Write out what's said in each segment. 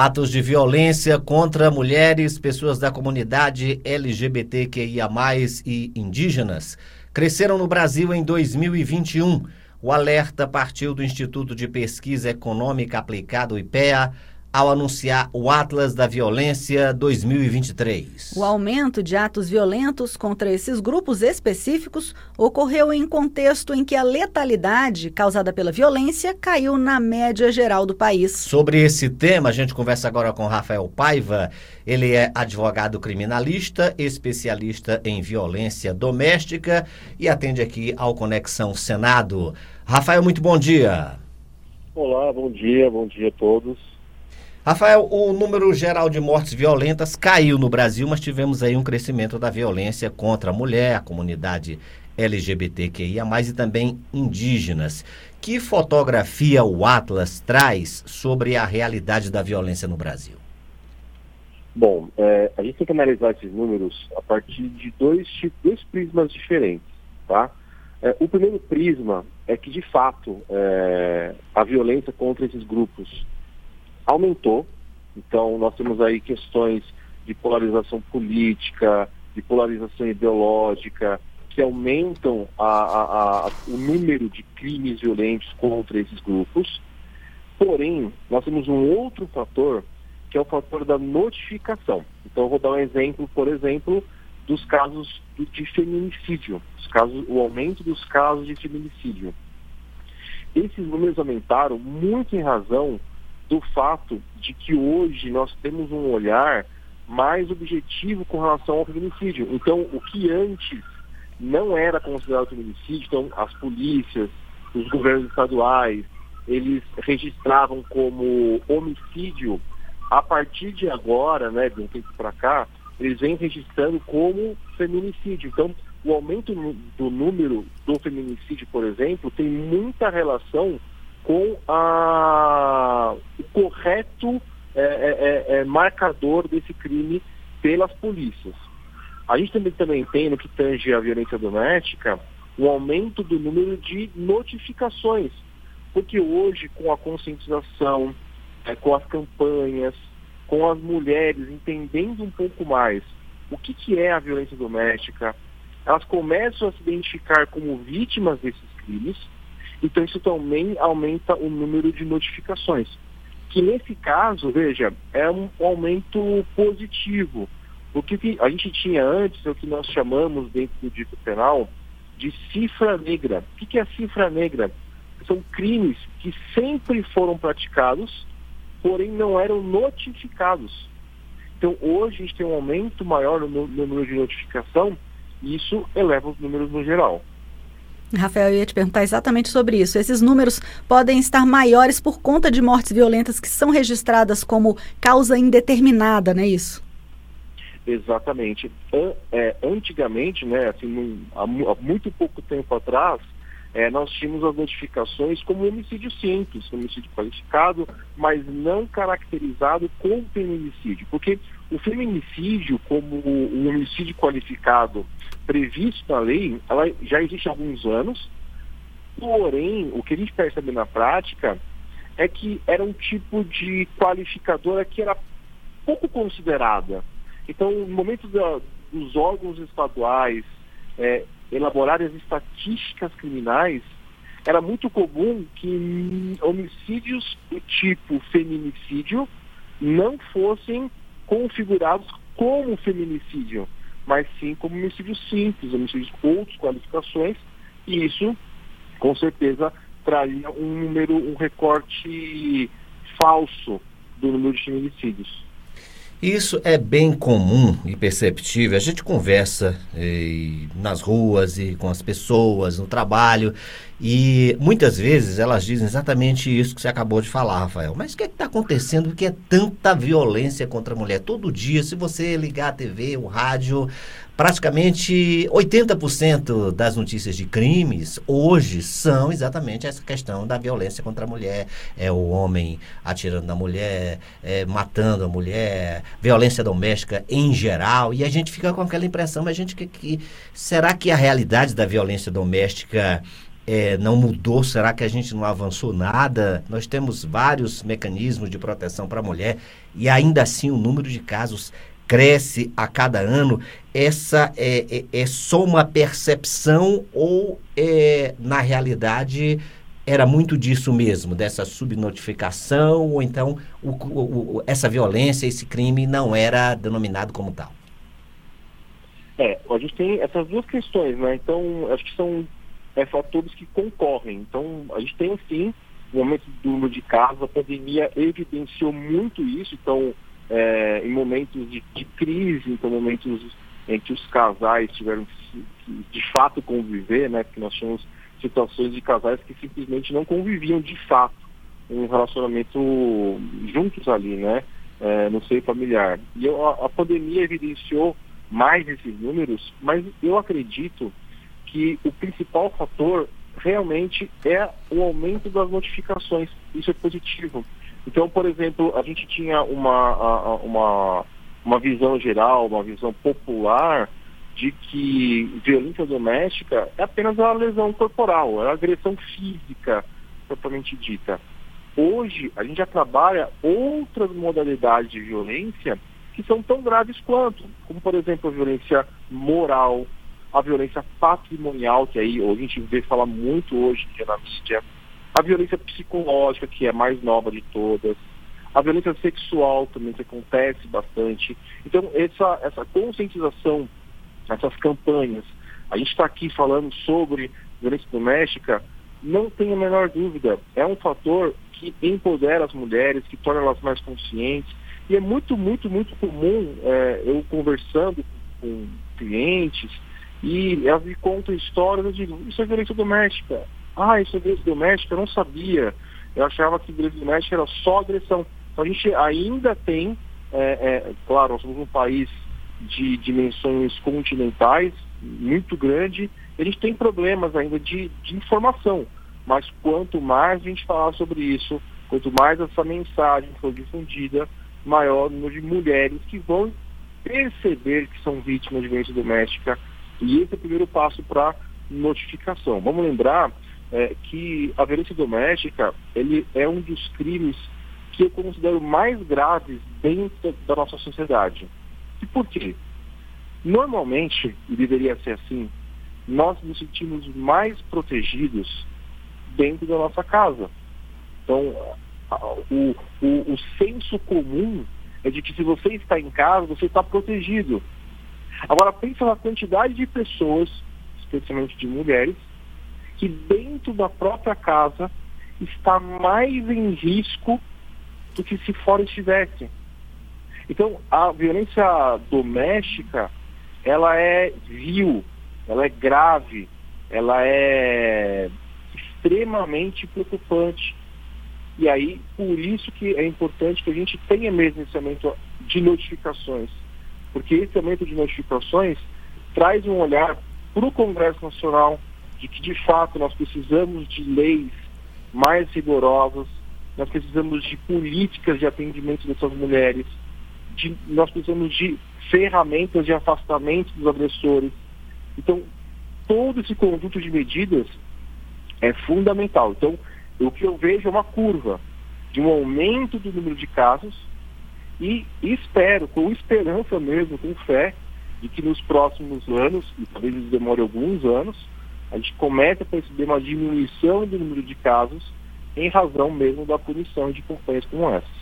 Atos de violência contra mulheres, pessoas da comunidade LGBTQIA, e indígenas cresceram no Brasil em 2021. O alerta partiu do Instituto de Pesquisa Econômica Aplicada, IPEA, ao anunciar o Atlas da Violência 2023. O aumento de atos violentos contra esses grupos específicos ocorreu em contexto em que a letalidade causada pela violência caiu na média geral do país. Sobre esse tema, a gente conversa agora com Rafael Paiva. Ele é advogado criminalista, especialista em violência doméstica e atende aqui ao Conexão Senado. Rafael, muito bom dia. Olá, bom dia, bom dia a todos. Rafael, o número geral de mortes violentas caiu no Brasil, mas tivemos aí um crescimento da violência contra a mulher, a comunidade LGBTQIA, e também indígenas. Que fotografia o Atlas traz sobre a realidade da violência no Brasil? Bom, é, a gente tem que analisar esses números a partir de dois, dois prismas diferentes, tá? É, o primeiro prisma é que, de fato, é, a violência contra esses grupos aumentou. Então, nós temos aí questões de polarização política, de polarização ideológica, que aumentam a, a, a, o número de crimes violentos contra esses grupos. Porém, nós temos um outro fator, que é o fator da notificação. Então, eu vou dar um exemplo, por exemplo, dos casos de feminicídio, os casos, o aumento dos casos de feminicídio. Esses números aumentaram muito em razão do fato de que hoje nós temos um olhar mais objetivo com relação ao feminicídio. Então, o que antes não era considerado feminicídio, então as polícias, os governos estaduais, eles registravam como homicídio, a partir de agora, né, de um tempo para cá, eles vêm registrando como feminicídio. Então, o aumento do número do feminicídio, por exemplo, tem muita relação com a, o correto é, é, é, é, marcador desse crime pelas polícias. A gente também, também tem, no que tange a violência doméstica, um aumento do número de notificações. Porque hoje, com a conscientização, é, com as campanhas, com as mulheres entendendo um pouco mais o que, que é a violência doméstica, elas começam a se identificar como vítimas desses crimes então isso também aumenta o número de notificações. Que nesse caso, veja, é um aumento positivo. O que a gente tinha antes, é o que nós chamamos dentro do dito penal de cifra negra. O que é a cifra negra? São crimes que sempre foram praticados, porém não eram notificados. Então hoje a gente tem um aumento maior no número de notificação e isso eleva os números no geral. Rafael, eu ia te perguntar exatamente sobre isso. Esses números podem estar maiores por conta de mortes violentas que são registradas como causa indeterminada, não é isso? Exatamente. É, antigamente, né, assim, há, muito pouco tempo atrás, é, nós tínhamos as notificações como homicídio simples, homicídio qualificado, mas não caracterizado como feminicídio. Porque o feminicídio, como o homicídio qualificado previsto na lei, ela já existe há alguns anos, porém, o que a gente percebe na prática é que era um tipo de qualificadora que era pouco considerada. Então, no momento da, dos órgãos estaduais é, elaborarem as estatísticas criminais, era muito comum que homicídios do tipo feminicídio não fossem configurados como feminicídio, mas sim como homicídio simples, homicídios com outras qualificações, e isso, com certeza, traria um número, um recorte falso do número de feminicídios. Isso é bem comum e perceptível. A gente conversa e, eh, nas ruas e com as pessoas, no trabalho, e muitas vezes elas dizem exatamente isso que você acabou de falar, Rafael. Mas o que é está acontecendo? que é tanta violência contra a mulher? Todo dia, se você ligar a TV, o rádio, praticamente 80% das notícias de crimes hoje são exatamente essa questão da violência contra a mulher. É o homem atirando na mulher, é, matando a mulher, violência doméstica em geral. E a gente fica com aquela impressão, mas a gente que, que será que a realidade da violência doméstica é, não mudou? Será que a gente não avançou nada? Nós temos vários mecanismos de proteção para a mulher e ainda assim o número de casos cresce a cada ano. Essa é, é, é só uma percepção ou é, na realidade era muito disso mesmo, dessa subnotificação, ou então o, o, essa violência, esse crime não era denominado como tal? É, a gente tem essas duas questões, né? Então, acho que são é, fatores que concorrem. Então, a gente tem, sim, o aumento do número de casos, a pandemia evidenciou muito isso. Então, é, em momentos de, de, crise, então, momentos em que os casais tiveram que, de fato conviver, né? Porque nós tínhamos situações de casais que simplesmente não conviviam de fato um relacionamento juntos ali, né? É, no seio familiar. E eu, a, a pandemia evidenciou mais esses números, mas eu acredito que o principal fator realmente é o aumento das notificações. Isso é positivo. Então, por exemplo, a gente tinha uma, uma, uma visão geral, uma visão popular de que violência doméstica é apenas uma lesão corporal, é uma agressão física propriamente dita. Hoje, a gente já trabalha outras modalidades de violência que são tão graves quanto, como por exemplo a violência moral, a violência patrimonial, que aí a gente vê falar muito hoje na mídia, a violência psicológica, que é a mais nova de todas, a violência sexual também que acontece bastante. Então, essa, essa conscientização, essas campanhas, a gente está aqui falando sobre violência doméstica, não tem a menor dúvida, é um fator que empodera as mulheres, que torna elas mais conscientes, e é muito, muito, muito comum é, eu conversando com clientes e elas me contam histórias, digo, isso é violência doméstica. Ah, isso é violência doméstica, eu não sabia. Eu achava que violência doméstica era só agressão. Então a gente ainda tem, é, é, claro, nós somos um país de dimensões continentais, muito grande, a gente tem problemas ainda de, de informação. Mas quanto mais a gente falar sobre isso, quanto mais essa mensagem for difundida, maior número de mulheres que vão perceber que são vítimas de violência doméstica. E esse é o primeiro passo para notificação. Vamos lembrar é, que a violência doméstica ele é um dos crimes que eu considero mais graves dentro da nossa sociedade. E por quê? Normalmente, e deveria ser assim, nós nos sentimos mais protegidos dentro da nossa casa. Então, o, o, o senso comum é de que se você está em casa, você está protegido. Agora pensa na quantidade de pessoas, especialmente de mulheres, que dentro da própria casa está mais em risco do que se fora estivesse. Então, a violência doméstica, ela é vil, ela é grave, ela é extremamente preocupante. E aí, por isso que é importante que a gente tenha mesmo esse aumento de notificações. Porque esse aumento de notificações traz um olhar para o Congresso Nacional de que, de fato, nós precisamos de leis mais rigorosas, nós precisamos de políticas de atendimento dessas mulheres, de, nós precisamos de ferramentas de afastamento dos agressores. Então, todo esse conjunto de medidas é fundamental. Então, o que eu vejo é uma curva de um aumento do número de casos e espero, com esperança mesmo, com fé, de que nos próximos anos, e talvez demore alguns anos, a gente comece a perceber uma diminuição do número de casos em razão mesmo da punição de campanhas como essas.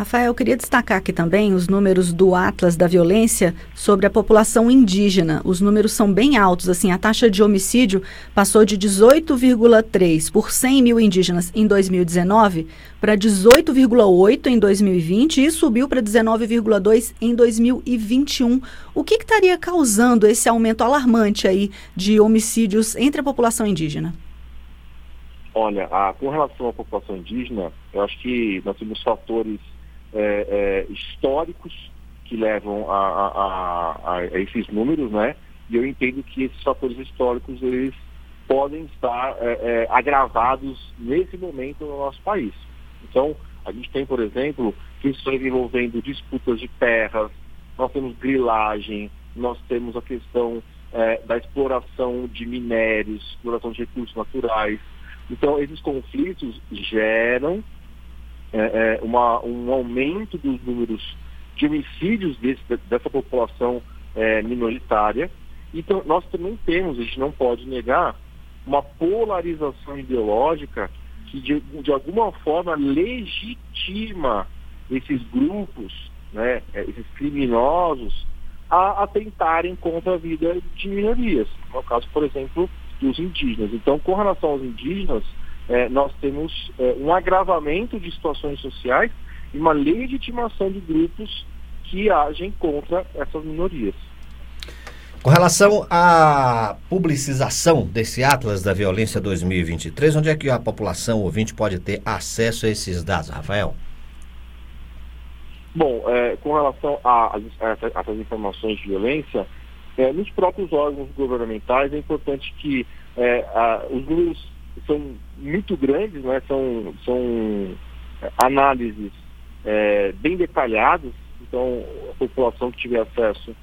Rafael, eu queria destacar aqui também os números do Atlas da Violência sobre a população indígena. Os números são bem altos, assim, a taxa de homicídio passou de 18,3 por 100 mil indígenas em 2019 para 18,8 em 2020 e subiu para 19,2 em 2021. O que, que estaria causando esse aumento alarmante aí de homicídios entre a população indígena? Olha, a, com relação à população indígena, eu acho que nós temos fatores é, é, históricos que levam a, a, a, esses números, né? E eu entendo que esses fatores históricos eles podem estar é, é, agravados nesse momento no nosso país. Então, a gente tem, por exemplo, questões envolvendo disputas de terras, nós temos grilagem, nós temos a questão é, da exploração de minérios, exploração de recursos naturais. Então, esses conflitos geram é, é, uma, um aumento dos números de homicídios desse, dessa população é, minoritária. Então, nós também temos, a gente não pode negar, uma polarização ideológica que, de, de alguma forma, legitima esses grupos, né, é, esses criminosos, a atentarem contra a vida de minorias. No caso, por exemplo, dos indígenas. Então, com relação aos indígenas, é, nós temos é, um agravamento de situações sociais e uma legitimação de grupos que agem contra essas minorias. Com relação à publicização desse Atlas da Violência 2023, onde é que a população ouvinte pode ter acesso a esses dados, Rafael? Bom, é, com relação essas informações de violência, é, nos próprios órgãos governamentais é importante que é, a, os números são muito grandes, né, são, são é, análises é, bem detalhadas, então a população que tiver acesso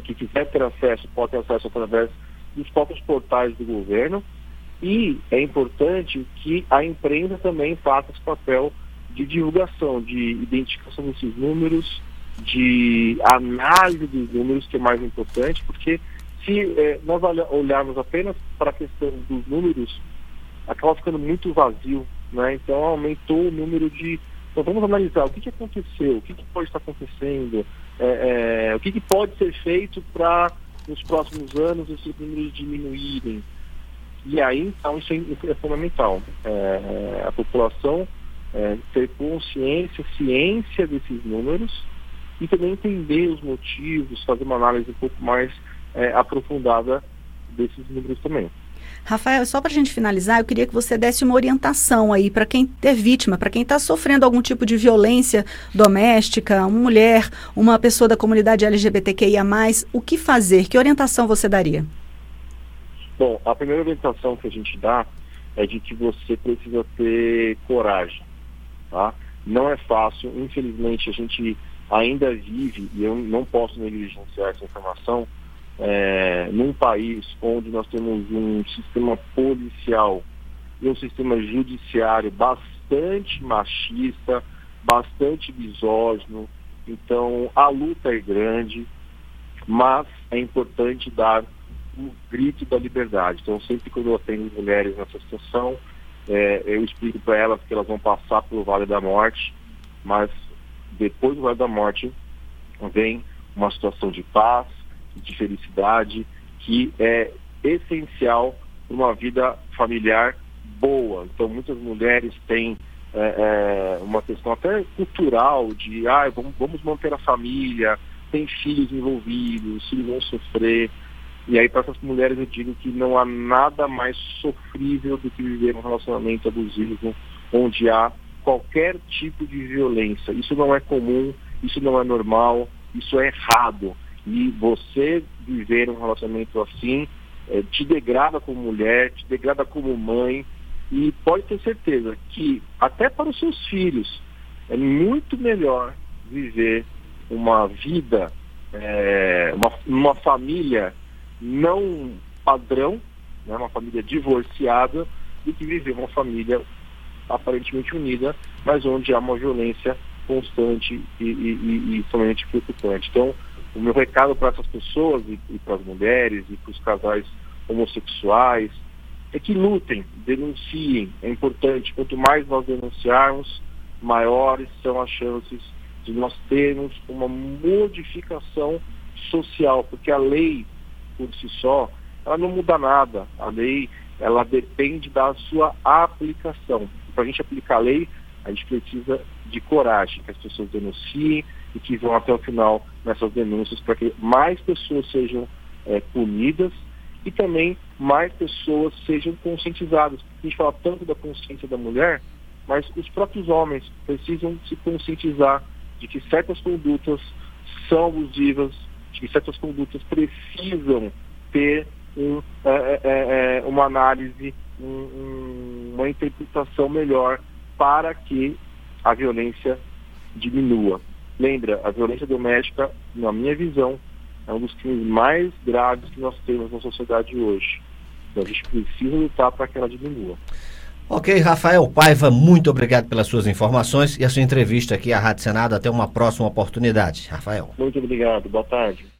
que quiser ter acesso pode ter acesso através dos próprios portais do governo. E é importante que a imprensa também faça esse papel de divulgação, de identificação desses números, de análise dos números, que é mais importante, porque se é, nós olharmos apenas para a questão dos números, acaba ficando muito vazio, né? Então aumentou o número de. Então vamos analisar o que, que aconteceu, o que, que pode estar acontecendo, é, é, o que, que, pode ser feito para, nos próximos anos, esses números diminuírem. E aí, então, isso é, é fundamental. É, a população é, ter consciência, ciência desses números e também entender os motivos, fazer uma análise um pouco mais é, aprofundada desses números também. Rafael, só para a gente finalizar, eu queria que você desse uma orientação aí para quem é vítima, para quem está sofrendo algum tipo de violência doméstica, uma mulher, uma pessoa da comunidade LGBTQIA+, o que fazer? Que orientação você daria? Bom, a primeira orientação que a gente dá é de que você precisa ter coragem, tá? Não é fácil, infelizmente a gente ainda vive, e eu não posso negligenciar essa informação, é, num país onde nós temos um sistema policial e um sistema judiciário bastante machista, bastante misógino. Então, a luta é grande, mas é importante dar o grito da liberdade. Então, sempre quando eu atendo mulheres nessa situação, é, eu explico para elas que elas vão passar pelo Vale da Morte, mas depois do Vale da Morte vem uma situação de paz, de felicidade, que é essencial para uma vida familiar boa. Então, muitas mulheres têm é, é, uma questão até cultural de, ah, vamos, vamos manter a família, tem filhos envolvidos, filhos vão sofrer. E aí, para essas mulheres, eu digo que não há nada mais sofrível do que viver um relacionamento abusivo, onde há qualquer tipo de violência. Isso não é comum, isso não é normal, isso é errado. E você viver um relacionamento assim é, te degrada como mulher, te degrada como mãe. E pode ter certeza que, até para os seus filhos, é muito melhor viver uma vida, é, uma, uma família não padrão, né, uma família divorciada, do que viver uma família aparentemente unida, mas onde há uma violência constante e, e, e, e preocupante. Então, o meu recado para essas pessoas e, e para as mulheres e para os casais homossexuais é que lutem, denunciem. É importante, quanto mais nós denunciarmos, maiores são as chances de nós termos uma modificação social, porque a lei por si só, ela não muda nada. A lei, ela depende da sua aplicação. Para a gente aplicar a lei, a gente precisa de coragem, que as pessoas denunciem e que vão até o final nessas denúncias para que mais pessoas sejam é, punidas e também mais pessoas sejam conscientizadas. A gente fala tanto da consciência da mulher, mas os próprios homens precisam se conscientizar de que certas condutas são abusivas, de que certas condutas precisam ter um, é, é, é, é uma análise, um, uma interpretação melhor para que a violência diminua. Lembra, a violência doméstica, na minha visão, é um dos crimes mais graves que nós temos na sociedade hoje. Então a gente precisa lutar para que ela diminua. Ok, Rafael Paiva, muito obrigado pelas suas informações e a sua entrevista aqui à Rádio Senado. Até uma próxima oportunidade. Rafael. Muito obrigado. Boa tarde.